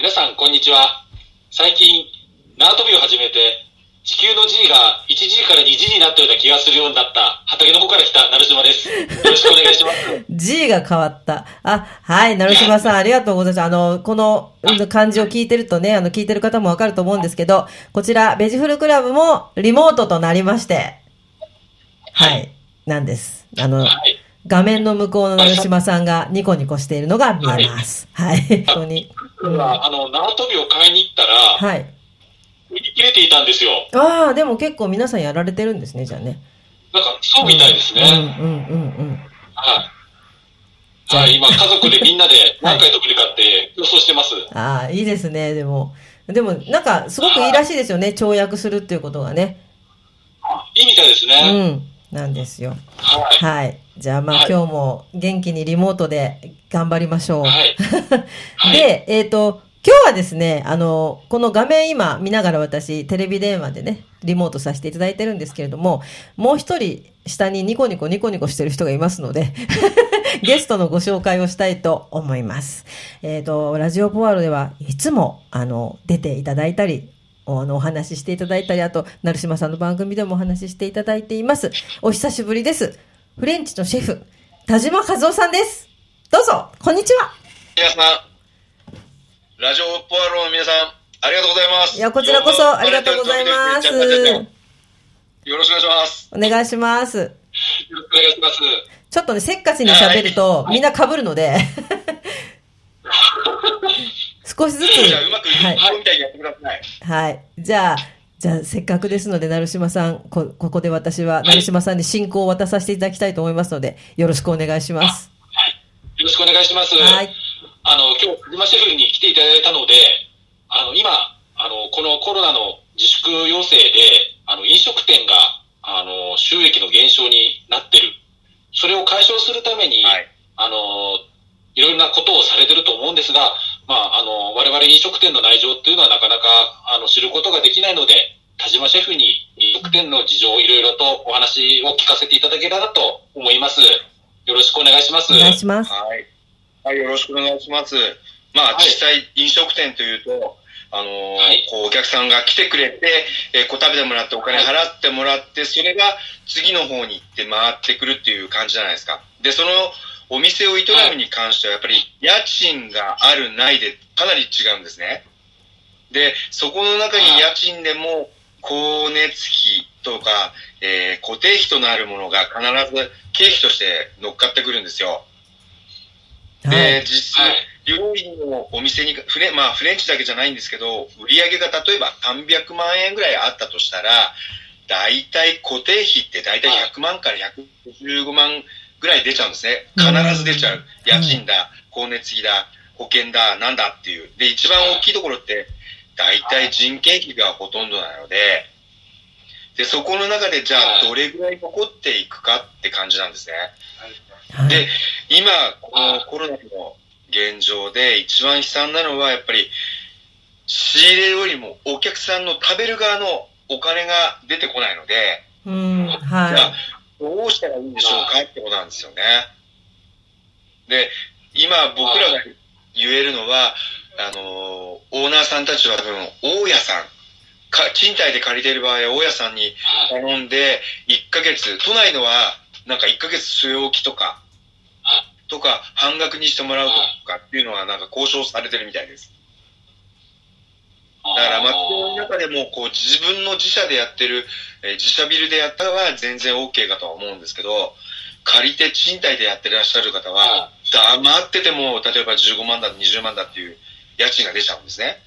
皆さん、こんにちは。最近、縄跳びを始めて、地球の G が 1G から 2G になったような気がするようになった、畑の方から来た成島です。よろしくお願いします。G が変わった。あ、はい、成島さん、ありがとうございます。あの、このうん漢字を聞いてるとね、あの、聞いてる方もわかると思うんですけど、こちら、ベジフルクラブもリモートとなりまして、はい、なんです。あの、はい。画面の向こうの成島さんがニコニコしているのが見えます。はい、本当に。うんはあの、縄跳びを買いに行ったら、い。売り切れていたんですよ。ああ、でも結構皆さんやられてるんですね、じゃあね。なんか、そうみたいですね。うん、うん、うん、うん。はい。はい、今、家族でみんなで 何回とぶりかって予想してます。ああ、いいですね、でも。でも、なんか、すごくいいらしいですよね、跳躍するっていうことがね。いいみたいですうね。ん、なんですよ。はい。はい。じゃあまあ、はい今日も元気にリモートで頑張りましょう。はい。はいで、えっ、と、今日はですね、あの、この画面今見ながら私、テレビ電話でね、リモートさせていただいてるんですけれども、もう一人下にニコニコニコニコしてる人がいますので、ゲストのご紹介をしたいと思います。えっ、と、ラジオポワロではいつも、あの、出ていただいたり、おあの、お話ししていただいたり、あと、成島さんの番組でもお話ししていただいています。お久しぶりです。フレンチのシェフ、田島和夫さんです。どうぞ、こんにちは。皆さん、ラジオポアロの皆さん、ありがとうございます。いやこちらこそありがとうございますよろしくお願いします。お願いします。よろしくお願いします。ちょっとね、せっかちに喋ると、みんな被るので、少しずつ、じゃあ、うまくいはい、くみたいにやってください。はい。じゃあ、じゃあ、せっかくですので、成島さん、こ、ここで私は、成島さんに進行を渡させていただきたいと思いますので、よろしくお願いします。よろしくお願いします。はい。あの、今日、小島シェフに来ていただいたので、あの、今、あの、このコロナの自粛要請で、あの、飲食店が、あの、収益の減少になってる。それを解消するために、はい。あの、いろいろなことをされてると思うんですが、まあ、あの、我々飲食店の内情っていうのはなかなか、あの、知ることができないので、田島シェフに飲食店の事情をいろいろとお話を聞かせていただけたらと思います。よろしくお願いします。お願いします。はい。はい、よろしくお願いします。まあ、はい実際、飲食店というと、あのーはいこう、お客さんが来てくれて、えーこう、食べてもらって、お金払ってもらって、それが次の方に行って回ってくるっていう感じじゃないですか。で、その、お店を営むに関しては、やっぱり、家賃がある、ないで、かなり違うんですね。で、そこの中に家賃でも、光熱費とか、えー固定費となるものが必ず経費として乗っかってくるんですよ。はで、い。実際、料理のお店に、フレ,、まあ、フレンチだけじゃないんですけど、売り上げが例えば300万円ぐらいあったとしたら、大体固定費って大体100万から115万ぐらい出ちゃうんですね。必ず出ちゃう。家賃だ、光熱費だ、保険だ、なんだっていう。で、一番大きいところって、大体人件費がほとんどなので、で、そこの中でじゃあどれぐらい残っていくかって感じなんですね。はいで、今、このコロナの現状で一番悲惨なのは、やっぱり、仕入れよりもお客さんの食べる側のお金が出てこないので、うん、じゃはあ、どうしたらいいんでしょうかってことなんですよね。で、今僕らが言えるのは、あのー、オーナーさんたちは多分、大家さん、か賃貸で借りている場合は大家さんにはい頼んで、1ヶ月、都内のは、なんか1ヶ月据え置きとか、とか、半額にしてもらうとかっていうのはなんか交渉されてるみたいです。だから、松戸の中でも、こう、自分の自社でやってる、えー自社ビルでやったらは全然 OK かとは思うんですけど、借りて賃貸でやってらっしゃる方は、黙ってても、例えば15万だ、20万だっていう家賃が出ちゃうんですね。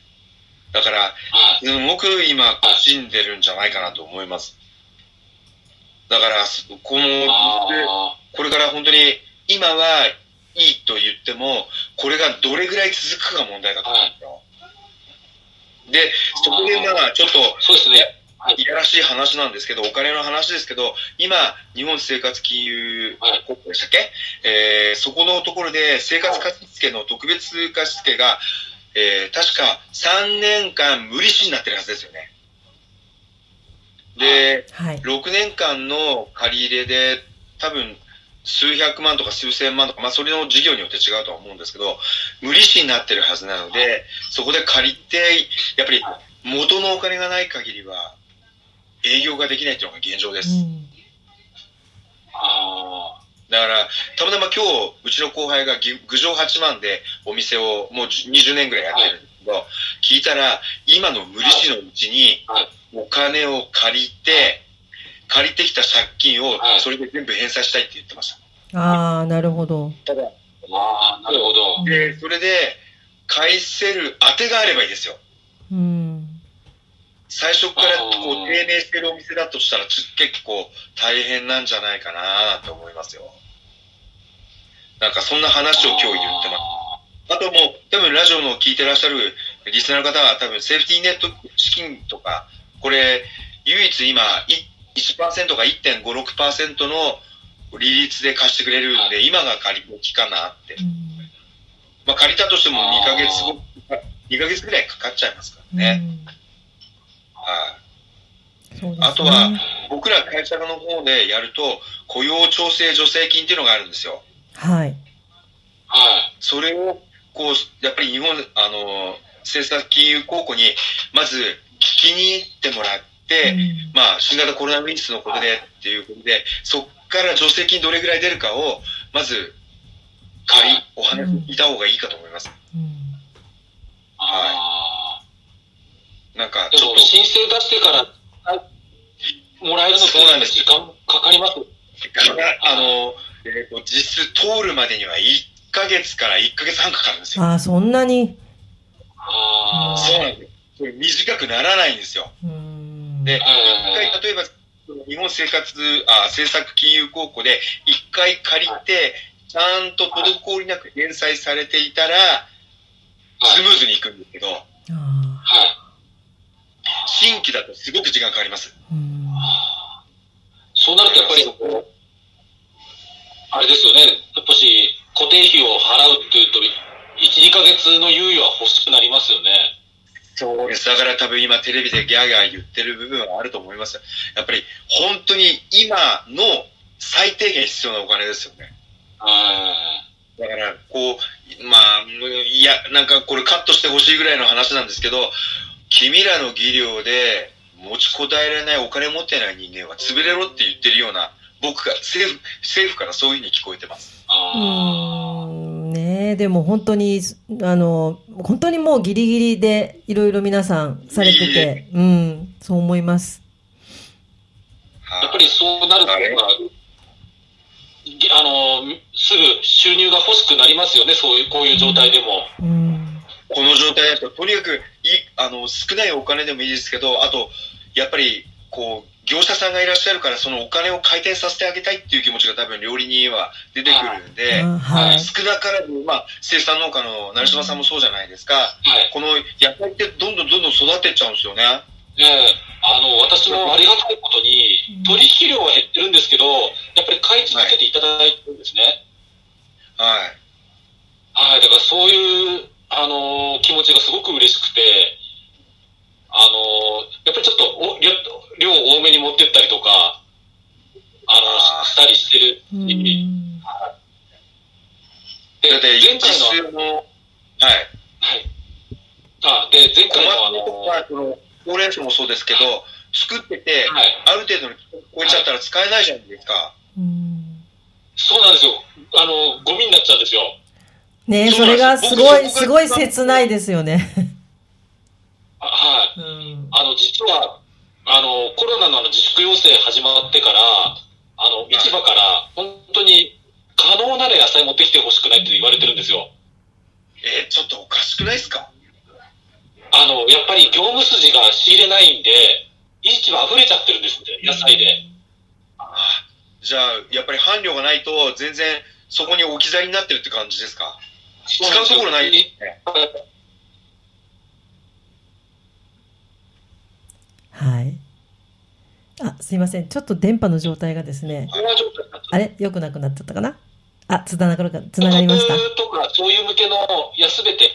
だから、はいすごく今、苦しんでるんじゃないかなと思います。だから、すこの、あこれから本当に、今はいいと言っても、これがどれぐらい続くかが問題だと思うんですよ。で、そこでまあ、ちょっと、そうですね。はい。いやらしい話なんですけど、お金の話ですけど、今、日本生活金融はい国庫でしたっけ、えーそこのところで生活貸付の特別貸付が、えー確か3年間無利子になってるはずですよね。で、はい。6年間の借り入れで、多分、数百万とか数千万とか、まあ、それの事業によって違うとは思うんですけど、無利子になってるはずなので、そこで借りて、やっぱり元のお金がない限りは、営業ができないっていうのが現状です。うん。あだから、たまたま今日、うちの後輩がぎ郡上八幡でお店をもう20年ぐらいやってるんですけど、聞いたら、今の無利子のうちにはい、お金を借りて、借りてきた借金をはいそれで全部返済したいって言ってました。ああ、なるほど。ただ、あ。ああ、なるほど。で、それで、返せる当てがあればいいですよ。うん。最初からこう低迷してるお店だとしたらち結構大変なんじゃないかなと思いますよ。なんかそんな話を今日言ってます。あともう、多分ラジオの聞いてらっしゃるリスナーの方は多分セーフティーネット資金とか、これ、唯一今、い1%か1.56%の利率で貸してくれるんで、今が借り時かなって。まあ借りたとしても2ヶ月後、2ヶ月ぐらいかかっちゃいますからね。はい。あとは、僕ら会社の方でやると、雇用調整助成金っていうのがあるんですよ。はい。はい。それを、こう、やっぱり日本、あの、政策金融公庫に、まず聞きに行ってもらって、うんまあ、新型コロナウイルスのことでっていうことで、そっから助成金どれぐらい出るかを、まず、仮、お話聞いた方がいいかと思います。うんあなんか、あ。でも、ちょっと、申請出してから、もらえるのそうなんです時間かかります？あの、えっ、と、実質通るまでには1ヶ月から1ヶ月半かかるんですよ。ああ、そんなに？ああ。そうなんです。これ短くならないんですよ。うんで、一はい回、例えば、日本生活、あ、政策金融公庫で、一回借りて、ちゃんと滞りなく返済されていたら、スムーズにいくんですけど、あはい。新規だとすごく時間かかります。そうなるとやっぱり、あれですよね。やっぱし、固定費を払うっていうと、1、2ヶ月の猶予は欲しくなりますよね。そうです。だから多分今テレビでギャーギャー言ってる部分はあると思います。やっぱり本当に今の最低限必要なお金ですよね。はだから、こう、まあ、いや、なんかこれカットしてほしいぐらいの話なんですけど、君らの技量で持ちこたえられないお金持ってない人間は潰れろって言ってるような、僕が政府、政府からそういうふうに聞こえてます。あうあ。んねえ、でも本当に、あの、本当にもうギリギリでいろいろ皆さんされてて、うん、そう思います。やっぱりそうなると、あの、すぐ収入が欲しくなりますよね、そういう、こういう状態でも。うん。この状態だと、とにかくい、あの、少ないお金でもいいですけど、あと、やっぱり、こう、業者さんがいらっしゃるから、そのお金を回転させてあげたいっていう気持ちが多分料理人は出てくるんで、あはい。少なからず、まあ、生産農家の成島さんもそうじゃないですか。はい。この野菜ってどんどんどんどん育ってっちゃうんですよね。で、あの、私もありがたいことにうん、取引量は減ってるんですけど、やっぱり買い続けていただいてるんですね。はい。はい、だからそういう、あのー気持ちがすごく嬉しくて、あのーやっぱりちょっとお量量を多めに持ってったりとか、あのしたりしてるし、うん。でだって、前回の、はい。はい。あ、で、前小回のあの松菜とか、その、ほうれん草もそうですけど、作ってて、はい。ある程度の超えちゃったら使えないじゃないですか。うんそうなんですよ。あの、ゴミになっちゃうんですよ。ねえ、それがすごい、僕すごい切ないですよね。あはい。うん。あの、実は、あの、コロナの自粛要請始まってから、あの、市場から、本当に可能なら野菜持ってきてほしくないって言われてるんですよ。えーちょっとおかしくないですか？あの、やっぱり業務筋が仕入れないんで、市場溢れちゃってるんですって、野菜で。あじゃあ、やっぱり伴侶がないと、全然そこに置き去りになってるって感じですか？使うところない。はい。あ、すいません。ちょっと電波の状態がですね、あれ？良くなくなっちゃったかな？あ、つながるか、つながりました？僕とか、そういう向けの、いや、すべて、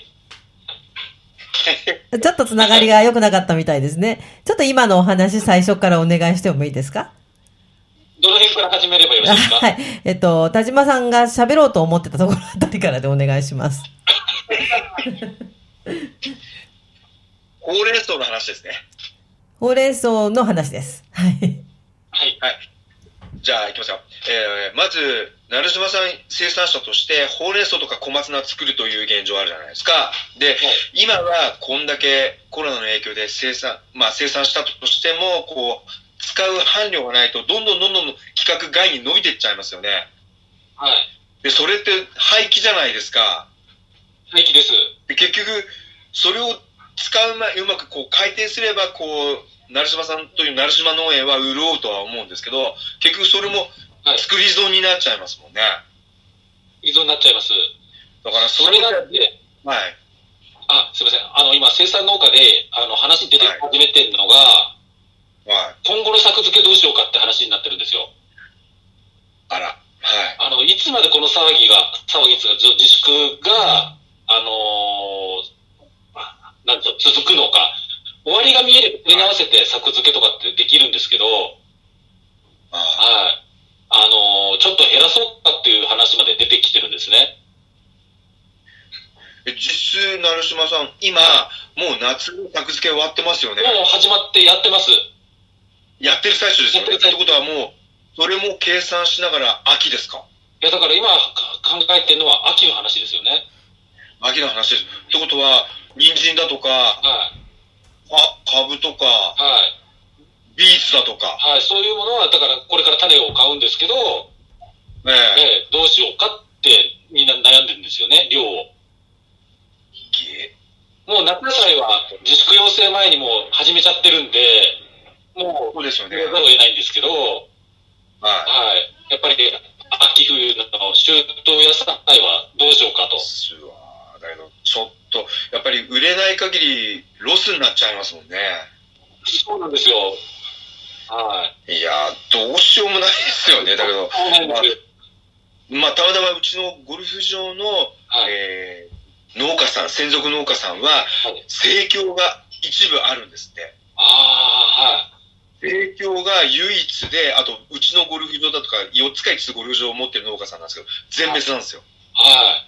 ちょっとつながりが良くなかったみたいですね。ちょっと今のお話最初からお願いしてもいいですか？どの辺から始めればよろしいですか？はい。えっと、田島さんが喋ろうと思ってたところあたりからでお願いします。ほうれん草の話ですね。ほうれん草の話です。はい。はい。はい。じゃあ、いきますよ。えー、まず、成島さん生産者として、ほうれん草とか小松菜作るという現状あるじゃないですか。で、今はこんだけコロナの影響で生産、まあ生産したとしても、こう、使う伴侶がないと、どんどんどんどん規格外に伸びていっちゃいますよね。はい。で、それって廃棄じゃないですか。廃棄です。で結局、それを使う前、うまくこう回転すれば、こう、成島さんという成島農園は潤うとは思うんですけど、結局それもはい。作り損になっちゃいますもんね。依存になっちゃいます。だからそそれれが、がね、はい。あ、すみません。あの、今、生産農家で、あの、話出てはい始めてるのが、はい。今後の作付けどうしようかって話になってるんですよ。あら。はい。あの、いつまでこの騒ぎが、騒ぎつが、自粛が、あのーあなんと続くのか、終わりが見えれば、取り直せて作付けとかってできるんですけど、あはい。あのーちょっと減らそうかっていう話まで出てきてるんですね。え実質、成島さん、今、もう夏の作付け終わってますよね。もう始まってやってます。やってる最中ですよね。ってことはもう、それも計算しながら秋ですか？いや、だから今か考えてるのは秋の話ですよね。秋の話です。ってことは、人参だとか、はい。あ、株とか、はい。ビーツだとか、はい。そういうものは、だからこれから種を買うんですけど、ねえ、ええどうしようかってみんな悩んでるんですよね、量を。もう夏野菜は自粛要請前にもう始めちゃってるんで、もそうですよう、ね。やざるを得ないんですけど、ははい。やっぱり、秋冬の秋冬野菜はどうしようかとだけど、ちょっと、やっぱり売れない限り、ロスになっちゃいますもんね。そうなんですよ。はい。いやー、どうしようもないですよね。だけど、そうなんですよ。まあ、たまたまうちのゴルフ場の、はい。えー農家さん、専属農家さんは、はい生協が一部あるんですって。ああ、生協が唯一で、あと、うちのゴルフ場だとか、4つか5つゴルフ場を持ってる農家さんなんですけど、全別なんですよ。はい。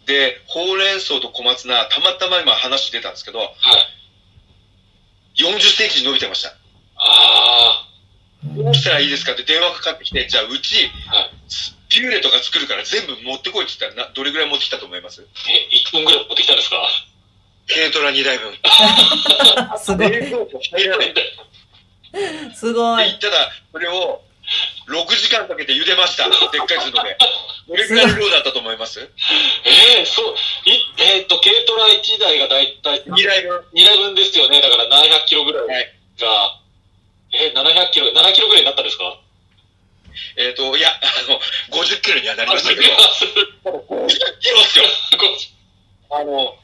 はい。で、ほうれん草と小松菜、たまたま今話出たんですけど、はい。40センチ伸びてました。あどうしたらいいですかって電話かかってきて、じゃあうち、あ、はい。ピューレとか作るから全部持ってこいって言ったらな、どれぐらい持ってきたと思います？え、1分ぐらい持ってきたんですか？軽トラ2台分。すごい。すごい。言ったら、それを6時間かけて茹でました。でっかいので。どれぐらいの量だったと思います？ええそう、い、えーっと、軽トラ1台がだいたい ?2 台分。2台分ですよね。だから700キロぐらいが、はいえ、700キロ、7キロぐらいになったんですか？えっ、と、いや、あの、50キロにはなりましたけど、あ50キロっすよ。あの、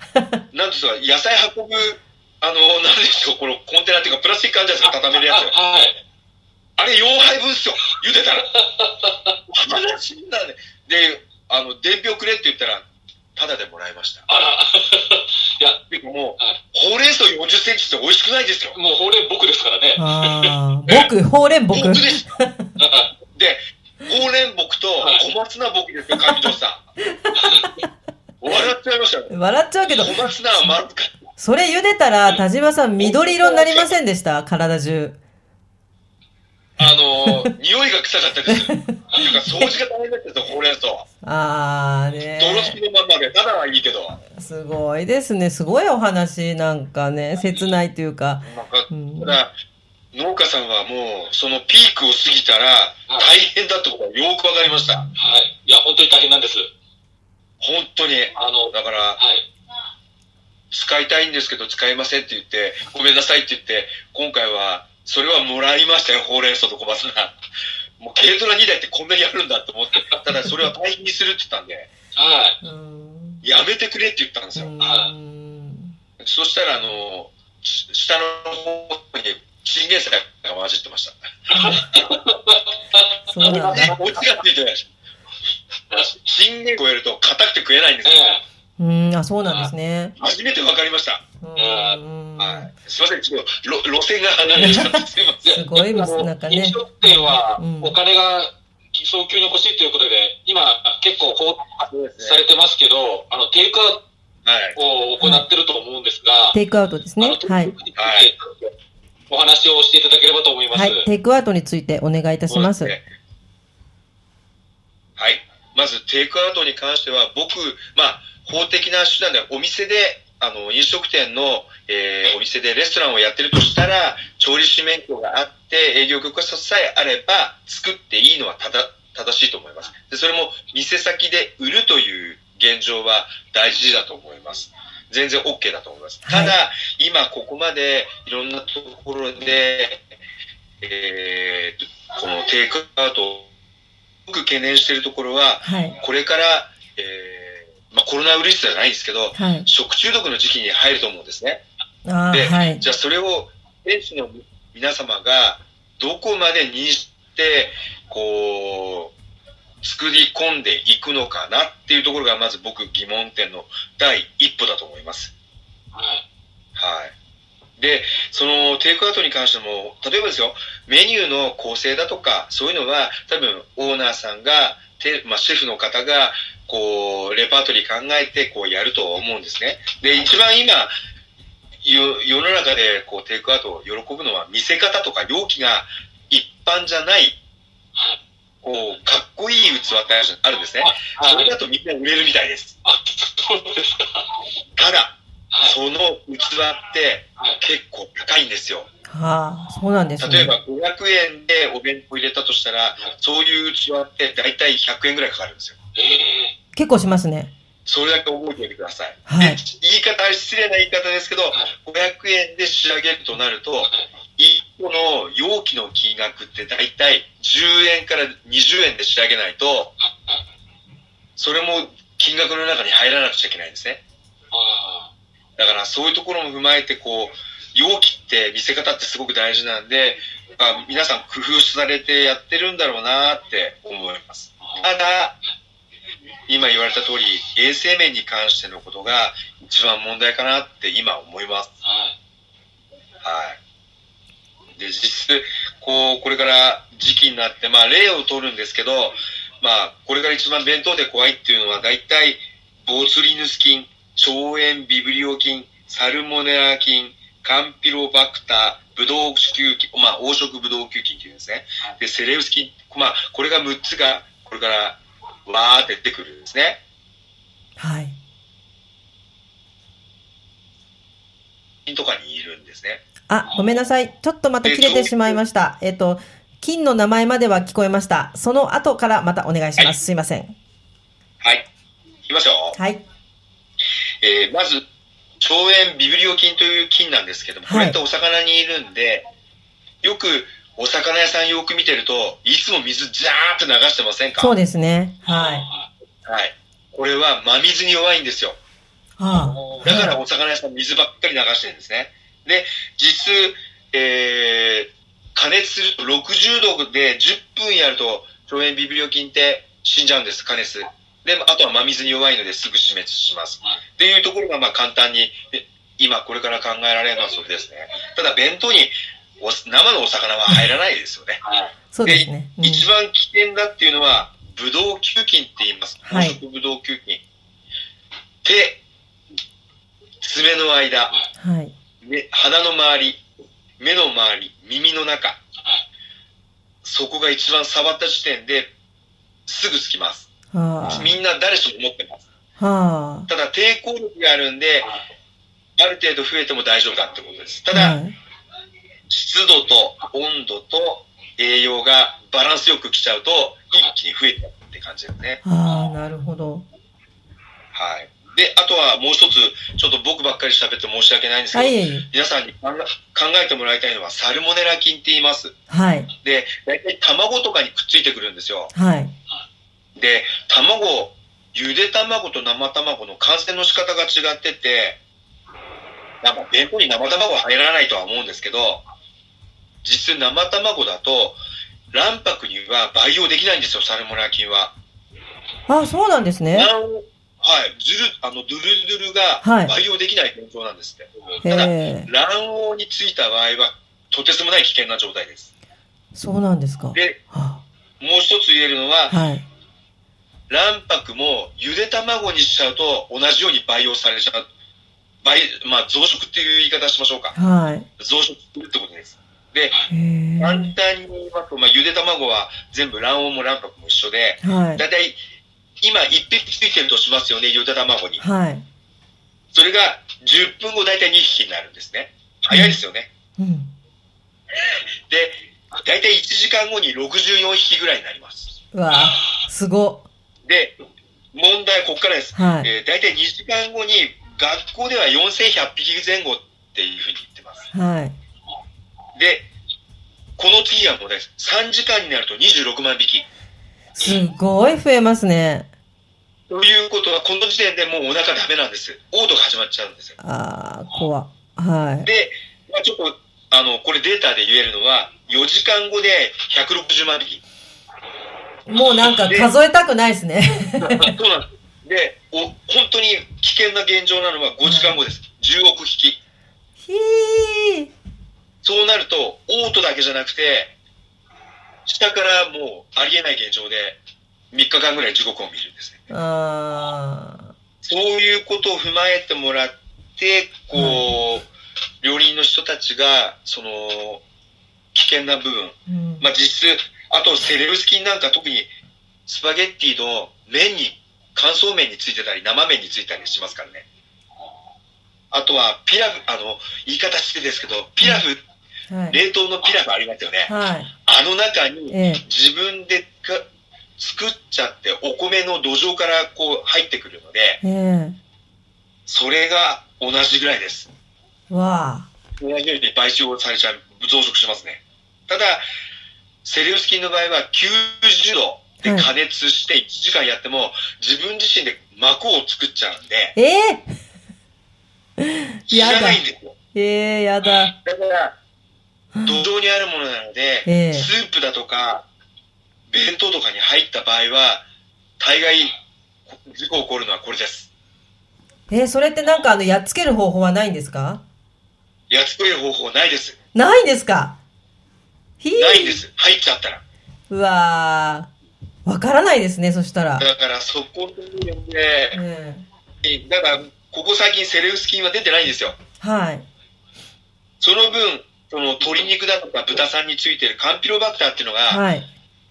なんですか、野菜運ぶ、あの、なんでしょう、このコンテナっていうか、プラスチックあるじゃないですか、畳めるやつ。あはい。あれ4杯分っすよ、茹でたら。話になるね。で、あの、伝票くれって言ったら、タダでもらいました。あら。いや、てかもう、はいほうれん草40センチって美味しくないですよ。もうほうれん僕ですからね。ああ、僕、ほうれん僕。僕です。で、ほうれん僕とはい小松菜僕ですよ、上戸さん。笑っちゃいましたよ。笑っちゃうけど、小松菜はまずか。それ茹でたら、田島さん緑色になりませんでした？体中。あのー、匂いが臭かったです。っていうか、掃除が大変だったんですよ、ほうれん草。ああね。泥付きのまんまで、ただはいいけど。すごいですね。すごいお話なんかね、切ないというか。なんか、うんただ、農家さんはもう、そのピークを過ぎたら、大変だってことがよくわかりました。はい。いや、本当に大変なんです。本当に。あの、だから、はい。使いたいんですけど使いませんって言って、ごめんなさいって言って、今回は、それはもらいましたよ、ほうれん草と小松菜。もう軽トラ2台ってこんなにあるんだと思って、ただそれは大変にするって言ったんで、はい。うん。やめてくれって言ったんですよ。うんはそしたら、あの、し下の方にチンゲン菜が混じってました。そうなんだ。おつがついてないでしょ。チンゲン超えると硬くて食えないんですよ。えうん、あ、そうなんですね。初めて分かりました。うん。はい。すいません、ちょっと路路線が離れちゃってすいません。すごいえます、なんかね飲。食店はうんお金が早急に欲しいということで、今結構法そうされてますけど、あの、テイクアウはい。トを行ってると思うんですが、テイクアウトですね。はい。はいお話をしていただければと思います。はい。テイクアウトについてお願いいたします。すねはい。まず、テイクアウトに関しては、僕、まあ、法的な手段で、お店で、あの、飲食店の、えーお店でレストランをやってるとしたら、調理師免許があって、営業許可書さえあれば、作っていいのはただ、正しいと思います。で、それも、店先で売るという現状は大事だと思います。全然 OK だと思います。ただ、今ここまでいろんなところで、えーこのテイクアウトを僕懸念しているところは、はい。これから、コロナウイルスじゃないんですけど、はい。食中毒の時期に入ると思うんですね。あでーはい。じゃあそれを選手の皆様がどこまで認して、こう、作り込んでいくのかなっていうところがまず僕疑問点の第一歩だと思います。はい。はい。で、そのテイクアウトに関しても、例えばですよ、メニューの構成だとか、そういうのは多分オーナーさんが、てまあ、シェフの方が、こう、レパートリー考えて、こうやると思うんですね。で、一番今、よ世の中でこうテイクアウトを喜ぶのは見せ方とか容器が一般じゃない、こう、かっこいい器ってあるんですね。それだとみんな売れるみたいです。あ、そうですか。ただ、はい。その器ってはい。結構高いんですよ。はあ、そうなんですね。例えば500円でお弁当入れたとしたら、そういう器って大体100円ぐらいかかるんですよ。ええ結構しますね。それだけ覚えておいてください。はいで言い方、失礼な言い方ですけど、500円で仕上げるとなると、1個の容器の金額って大体10円から20円で仕上げないと、それも金額の中に入らなくちゃいけないんですね。あだからそういうところも踏まえて、こう、容器って見せ方ってすごく大事なんで、あ皆さん工夫されてやってるんだろうなって思います。あ。ただ、今言われた通り、衛生面に関してのことが一番問題かなって今思います。はい。はい。で、実質、こう、これから時期になって、まあ、例を取るんですけど、まあ、これから一番弁当で怖いっていうのは、大体、ボツリヌス菌、腸炎ビブリオ菌、サルモネラ菌、カンピロバクター、ブドウ球菌、まあ、黄色ブドウ球菌っていうんですね。で、セレウス菌、まあ、これが6つが、これから、わーって出てくるんですね。はい。菌とかにいるんですね。あ、ごめんなさい。ちょっとまた切れてしまいました。えっと、金の名前までは聞こえました。その後からまたお願いします。はいすいません。はい。いきますよ。はい。えーまず、腸炎ビブリオ菌という菌なんですけども、これってお魚にいるんで、よくお魚屋さんよく見てると、いつも水ジャーっと流してませんか？そうですね。はい。はい。これは真水に弱いんですよ。はだからお魚屋さん水ばっかり流してるんですね。で、実、えー、加熱すると60度で10分やると、腸炎ビブリオ菌って死んじゃうんです、加熱。で、あとは真水に弱いのですぐ死滅します。はいっていうところがまあ簡単に、え今これから考えられるのはそれですね。ただ弁当にお生のお魚は入らないですよね。ですね。うん一番危険だっていうのは、ブドウ球菌って言います。はいブドウ球菌。手、爪の間、はい。目鼻の周り、目の周り、耳の中。そこが一番触った時点ですぐつきます。はみんな誰しも持ってます。あ。はただ抵抗力があるんで、ある程度増えても大丈夫だってことです。たあ。だ、はい。湿度と温度と栄養がバランスよく来ちゃうと、一気に増えちゃうって感じですね。ああ、なるほど。はい。で、あとはもう一つ、ちょっと僕ばっかり喋って申し訳ないんですけど、はい。皆さんに考え考えてもらいたいのはサルモネラ菌って言います。はい。で、大体卵とかにくっついてくるんですよ。はい。で、卵、ゆで卵と生卵の感染の仕方が違ってて、まあ弁当に生卵は入らないとは思うんですけど、実生卵だと、卵白には培養できないんですよ、サルモネラ菌は。あ、そうなんですね。卵はい、ずる、あの、ドゥルドゥルはいが培養できない現状なんですって。ただ、へえ。卵黄についた場合は、とてつもない危険な状態です。そうなんですか。で、はもう一つ言えるのは、あはい。卵白もゆで卵にしちゃうと同じように培養されちゃう。培まあ、増殖っていう言い方しましょうか。はい。増殖するってことです。で。簡単に言いますと、まあ、ゆで卵は全部卵黄も卵白も一緒で、はい。だいたい今1匹ついてるとしますよね、ゆで卵に。はい。それが10分後だいたい2匹になるんですね。早いですよね。うん。で、だいたい1時間後に64匹ぐらいになります。うわあすご。で、問題はここからです。はい。えー、大体2時間後に学校では4100匹前後っていうふうに言ってます。はい。で、この次はもうです。3時間になると26万匹。すごい増えますね。ということは、この時点でもうお腹ダメなんです。嘔吐が始まっちゃうんですよ。ああ、怖。はで、まあ、ちょっと、あの、これデータで言えるのは、4時間後で160万匹。い。もうなんか数えたくないですね。そうなんです。で、お、本当に危険な現状なのは5時間後です。10億匹。ひー。そうなると、嘔吐だけじゃなくて、下からもうありえない現状で、3日間ぐらい地獄を見るんですね。あそういうことを踏まえてもらって、こう、料理人の人たちが、その、危険な部分、ー。うん。まあ実質、あとセレウス菌なんか特にスパゲッティの麺に、乾燥麺についてたり、生麺についたりしますからね。あとは、ピラフ、あの、言い方してですけど、ピラフ、はい。冷凍のピラフありますよね。はい。あの中にええ。自分でか作っちゃってお米の土壌からこう入ってくるので、えそれが同じぐらいです。え。わあ。同じように培養されちゃう、増殖しますね。ただ、セレウス菌の場合は90度で加熱して1時間やっても自分自身で膜を作っちゃうんで、ええ知らないんですよ。ええやだ。だから、土壌にあるものなので、ええスープだとか、弁当とかに入った場合は、大概、事故起こるのはこれです。えー、それってなんかあの、やっつける方法はないんですか？やっつける方法ないです。ないんですか？ないんです。入っちゃったら。うわー。わからないですね、そしたら。だからそこで、えだから、ここ最近セレウス菌は出てないんですよ。えはい。その分、その鶏肉だとか豚さんについてるカンピロバクターっていうのが、はい。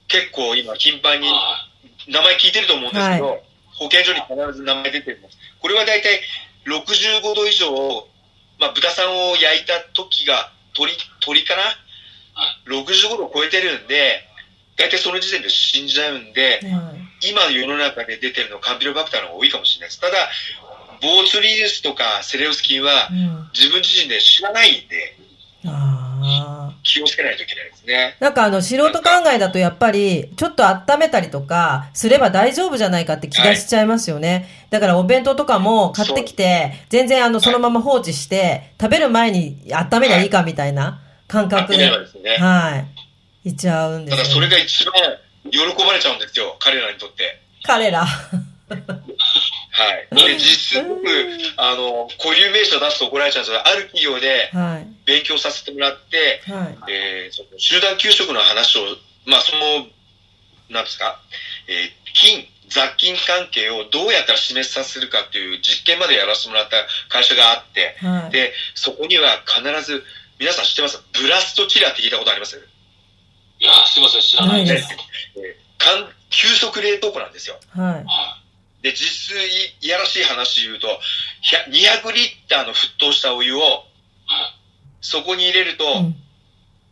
結構今頻繁にあ名前聞いてると思うんですけど、は保健所に必ず名前出てるんです。これは大体65度以上、まあ豚さんを焼いた時が鳥、鳥かな ?65 度超えてるんで、大体その時点で死んじゃうんで、はい今世の中で出てるのはカンピロバクターの方が多いかもしれないです。ただ、ボーツリウスとかセレウス菌はうん。自分自身で知らないんで、ああ。気をつけないといけないですね。なんかあの、素人考えだとやっぱり、ちょっと温めたりとか、すれば大丈夫じゃないかって気がしちゃいますよね。だからお弁当とかも買ってきて、全然あの、そのまま放置して、食べる前に温めりゃいいかみたいな感覚で、ね。はい。いっちゃうんですよ、ただそれが一番喜ばれちゃうんですよ、彼らにとって。彼ら。はい。で、実質僕、あの、固有名詞を出すと怒られちゃうんですけど、ある企業ではい。勉強させてもらって、はい。えーその集団給食の話を、まあ、その、なんですか、えー菌、雑菌関係をどうやったら示させるかっていう実験までやらせてもらった会社があって、はい。で、そこには必ず、皆さん知ってます？ブラストチラって聞いたことあります？いやー、すいません、知らないです。急速冷凍庫なんですよ。はい。はで、実質いいやらしい話言うと、100 200リッターの沸騰したお湯を、い。はい。そこに入れると、うん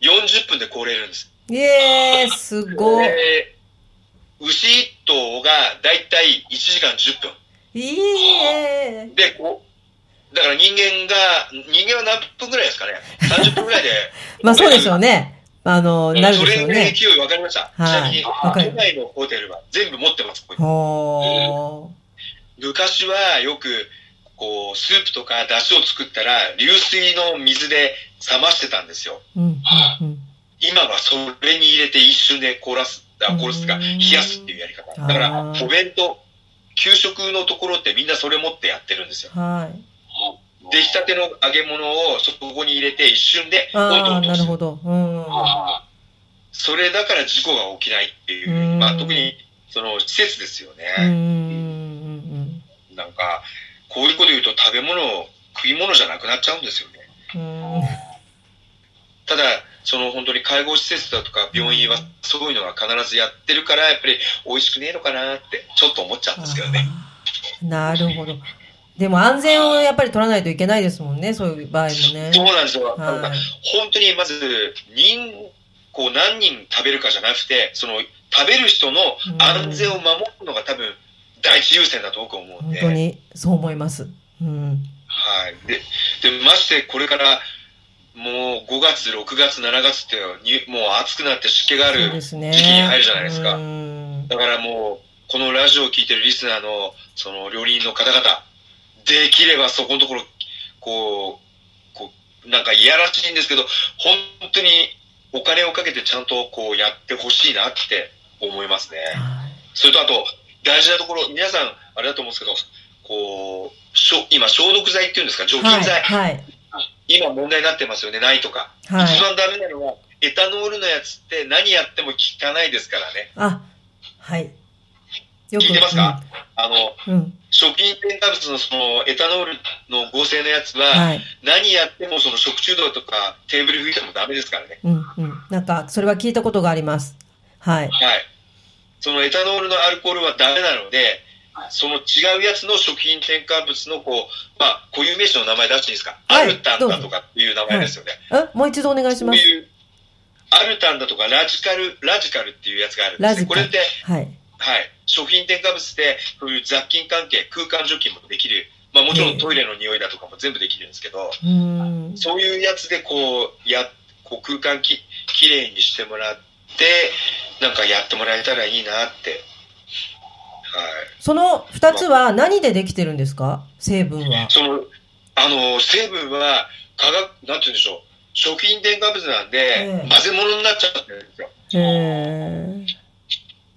40分で凍れるんです。イエーイ、すごい。で牛1頭がだいたい1時間10分。いいえで、こう、だから人間が、人間は何分ぐらいですかね ?30 分ぐらいで。まあそうでしょうね。あの、なるそでしょうね。れぐらい勢い分かりました。はいちなみに、都内のホテルは全部持ってます。ここに。昔はよく、ここう、スープとか出汁を作ったら、流水の水で冷ましてたんですよ。うん。うん。今はそれに入れて一瞬で凍らす、あ、凍らすか、うん冷やすっていうやり方。だからお弁当、給食のところってみんなそれ持ってやってるんですよ。はい。出来たての揚げ物をそこに入れて一瞬でああ。なるほど。うん。あそれだから事故が起きないっていう、うんまあ特にその施設ですようん。うね。ん。なんか、こういうこと言うと食べ物、食い物じゃなくなっちゃうんですよね。うん。ただ、その本当に介護施設だとか病院はそういうのは必ずやってるから、やっぱり美味しくねえのかなってちょっと思っちゃうんですけどね。なるほど。でも安全をやっぱり取らないといけないですもんね、そういう場合もね。そうなんですよ。はい。本当にまず、人、こう何人食べるかじゃなくて、その食べる人の安全を守るのが多分第一優先だと僕は思うんで。本当にそう思います。うん。はい。で、で、ましてこれから、もう5月、6月、7月ってに、もう暑くなって湿気がある。時期に入るじゃないですか。うん。だからもう、このラジオを聞いてるリスナーの、その料理人の方々、できればそこのところ、こう、こう、なんかいやらしいんですけど、本当にお金をかけてちゃんとこうやってほしいなって思いますね。はいそれとあと、大事なところ、皆さん、あれだと思うんですけど、こう、しょ今、消毒剤っていうんですか、除菌はい。剤、はい。今問題になってますよね、ないとか。はい一番ダメなのは、エタノールのやつって何やっても効かないですからね。あ、はい。よ聞いてますか？あの、うん。うん。食品添加物のそのエタノールの合成のやつは、はい。何やってもその食中毒とかテーブル拭いてもダメですからね。うん。うん。なんか、それは聞いたことがあります。はい。はい。そのエタノールのアルコールはダメなので、その違うやつの食品添加物のこう、まあ、固有名詞の名前出していいですか、はいアルタンだとかっていう名前ですよね。え、もう一度お願いします。そういう、アルタンだとかラジカル、ラジカルっていうやつがあるんですね。ラジカルこれって、はい。はい。食品添加物で、そういう雑菌関係、空間除菌もできる。まあもちろんトイレの匂いだとかも全部できるんですけど、うーん。そういうやつでこう、や、こう空間き、きれいにしてもらって、なんかやってもらえたらいいなって。はい。その二つは何でできてるんですか？成分は。その、あの、成分は、化学、なんて言うんでしょう。食品添加物なんで、ええ混ぜ物になっちゃってるんですよ。へー。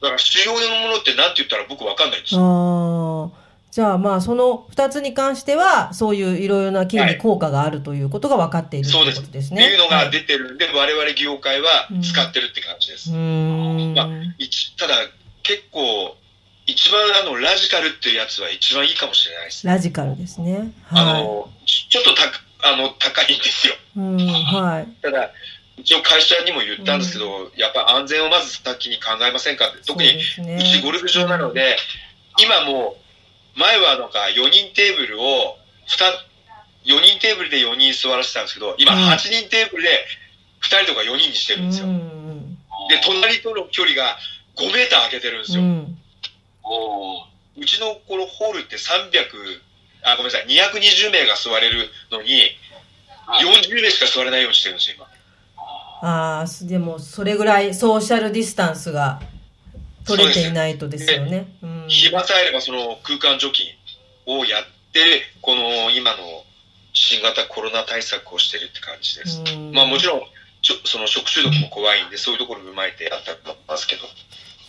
だから主要のものって何て言ったら僕わかんないんですよ。ああ。じゃあまあその二つに関しては、そういういろいろな菌に効果があるということが分かっているというそうです。ことですね。っていうのがはい出てるんで、我々業界は使ってるって感じです。うーん。まあ一ただ、結構、一番あの、ラジカルっていうやつは一番いいかもしれないです。ラジカルですね。あはの、ちちょっとたあの高いんですよ。い。うん、はい。ただ、一応会社にも言ったんですけど、やっぱ安全をまず先に考えませんかって。特にそうちゴルフ場なので、今もう、前はなんか4人テーブルを、2、4人テーブルで4人座らせてたんですけど、今うん8人テーブルで2人とか4人にしてるんですよ。うん。で、隣との距離が5メーター空けてるんですよ。うん。うちのこのホールって300、あ、ごめんなさい、220名が座れるのに、はい40名しか座れないようにしてるんですよ、今。ああ、でもそれぐらいソーシャルディスタンスが取れていないとですよね。うん。暇さえあればその空間除菌をやって、この今の新型コロナ対策をしてるって感じです。うんまあもちろん、ちょその食中毒も怖いんで、そういうところを踏まえてやったと思いますけど。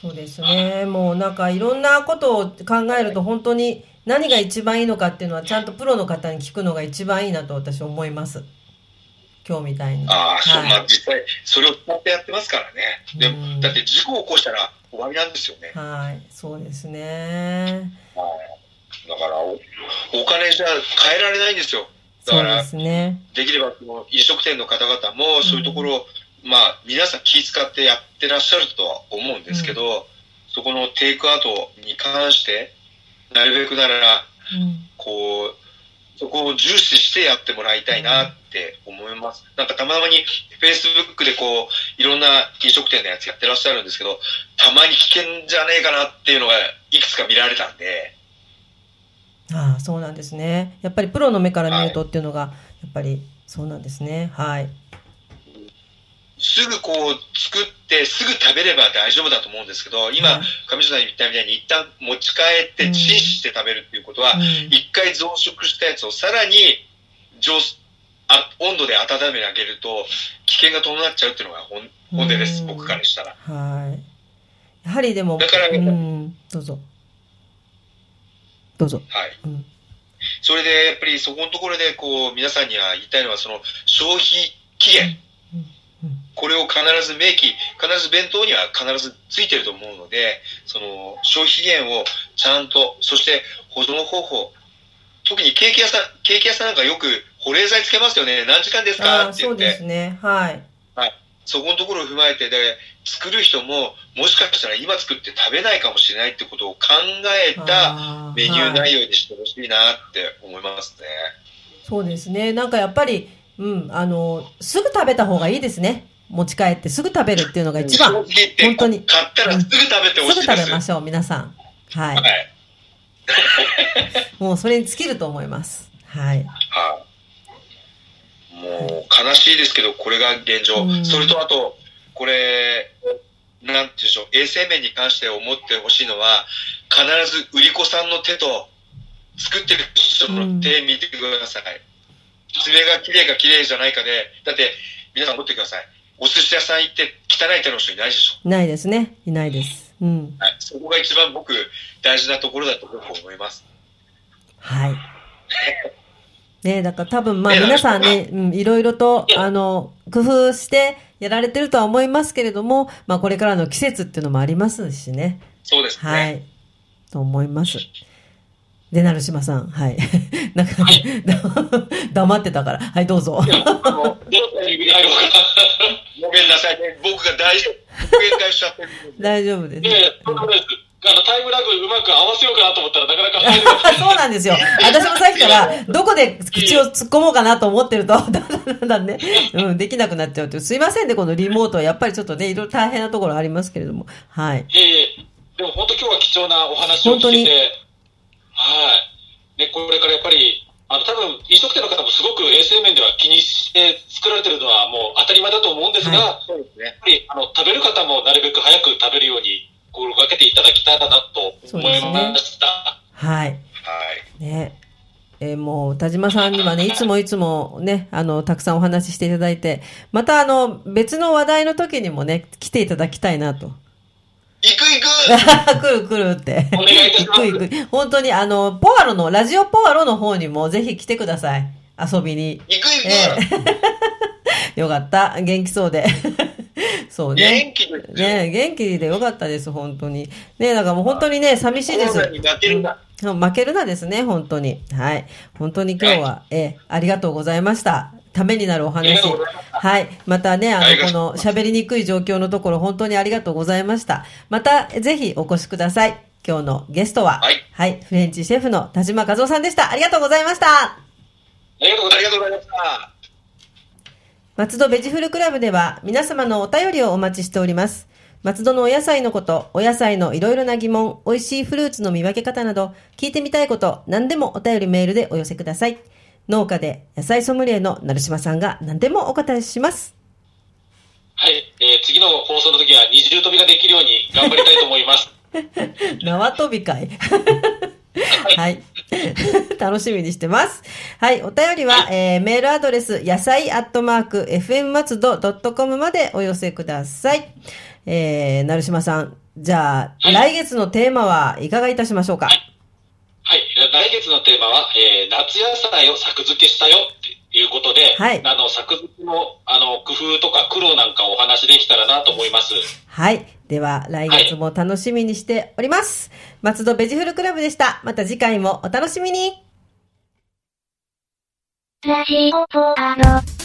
そうですね。もうなんかいろんなことを考えると本当に何が一番いいのかっていうのはちゃんとプロの方に聞くのが一番いいなと私思います。今日みたいに。ああ、そう、はいまあ実際、それを使ってやってますからね。でうんも、だって事故を起こしたら終わりなんですよね。はい、そうですね。だからお、お金じゃ変えられないんですよ。だそうからで、すね。できればその飲食店の方々もそういうところを、まあ皆さん気遣ってやってらっしゃるとは思うんですけど、そこのテイクアウトに関して、なるべくなら、うん。こう、そこを重視してやってもらいたいなって思います。なんかたまに Facebook でこう、いろんな飲食店のやつやってらっしゃるんですけど、たまに危険じゃねえかなっていうのがいくつか見られたんで、ああ、そうなんですね。やっぱりプロの目から見るとっていうのが、やっぱりそうなんですね。はい。すぐこう作ってすぐ食べれば大丈夫だと思うんですけど、今、はい上条さん言ったみたいに一旦持ち帰ってうんチンして食べるっていうことは、うん一回増殖したやつをさらに上あ温度で温めてあげると危険が伴っちゃうっていうのが本本音です、うん僕からしたら。はい。やはりでも、だからうん、どうぞ。どうぞ。はい。うん。それでやっぱりそこのところでこう皆さんには言いたいのはその消費期限、うんこれを必ず明記、必ず弁当には必ずついてると思うので、その消費期限をちゃんと、そして保存方法、特にケーキ屋さん、ケーキ屋さんなんかよく保冷剤つけますよね。何時間ですか？って言ってそうです。ね。はい。そこのところを踏まえて、で、作る人も、もしかしたら今作って食べないかもしれないってことを考えたメニューはい内容にしてほしいなって思いますね。そうですね。なんかやっぱり、うん、あの、すぐ食べた方がいいですね。持ち帰ってすぐ食べるっていうのが一番。本当に買ったらすぐ食べてほすぐしいです。食べましょう、皆さん。はい。はい。もうそれに尽きると思います。はい。はい。もう悲しいですけど、これが現状。うんそれとあと、これ、なんていうんでしょう、衛生面に関して思ってほしいのは、必ず売り子さんの手と、作ってる人の手見てください。爪が綺麗か綺麗じゃないかで、だって、皆さん思ってください。お寿司屋さん行って汚い手の人いないでしょ。いないですね。いないです。うん。はい。そこが一番僕、大事なところだと僕は思います。はい。ねだから多分まあね皆さんね、うん、いろいろと、あの、工夫してやられてるとは思いますけれども、まあこれからの季節っていうのもありますしね。そうですね。はい。と思います。で、成島さん、はい。なんか、黙ってたから。はい、どうぞ。あの、どのタイミングに入ろうかな。ごめんなさいね。僕が大丈夫。限界しちゃってる。大丈夫です。で、そんなことです。あの、タイムラグうまく合わせようかなと思ったらなかなか 入れなくて。そうなんですよ。私もさっきから、どこで口を突っ込もうかなと思ってると、だんだんだんだんね、うん、できなくなっちゃうという。すいませんね、このリモートは。やっぱりちょっとね、いろいろ大変なところありますけれども。はい。ええでも本当今日は貴重なお話を本当に聞けて、はい。ね、これからやっぱり、あの、多分、飲食店の方もすごく衛生面では気にして作られてるのはもう当たり前だと思うんですが、はそうですねや。っぱり、あの、食べる方もなるべく早く食べるように心がけていただきたいなと思いました。はい。はい。ね。えーもう、田島さんにはね、いつもいつもね、あの、たくさんお話ししていただいて、またあの、別の話題の時にもね、来ていただきたいなと。行く行く 来る来るって。お願いいたします行く行く。本当にあの、ポアロの、ラジオポアロの方にもぜひ来てください。遊びに。行く行く、ええ よかった。元気そうで。そうね元。気。ね元気でよかったです、本当に。ねだからもう本当にね、寂しいです。負けるな。うん負けるなですね、本当に。はい。本当に今日は、ええありがとうございました。ためになるお話。はい。またね、あの、ことの喋りにくい状況のところ、本当にありがとうございました。また、ぜひお越しください。今日のゲストは、はいフレンチシェフの田島和夫さんでした。ありがとうございました。ありがとうございました。松戸ベジフルクラブでは皆様のお便りをお待ちしております。松戸のお野菜のこと、お野菜のいろいろな疑問、美味しいフルーツの見分け方など、聞いてみたいこと、何でもお便りメールでお寄せください。農家で野菜ソムリエの成島さんが何でもお答えします。はい、えー次の放送の時は二重跳びができるように頑張りたいと思います。縄跳び会。はい。楽しみにしてます。はい。お便りは、えーメールアドレス、野菜アットマーク、fm 松戸 .com までお寄せください。えー、成島さん。じゃあ、はい来月のテーマはいかがいたしましょうか？はい、来月のテーマは、えー夏野菜を作付けしたよっていうことで、はいあの、作付けの、あの、工夫とか苦労なんかお話できたらなと思います。はい。では、来月も楽しみにしております。松戸ベジフルクラブでした。また次回もお楽しみに。ラジオポアロ。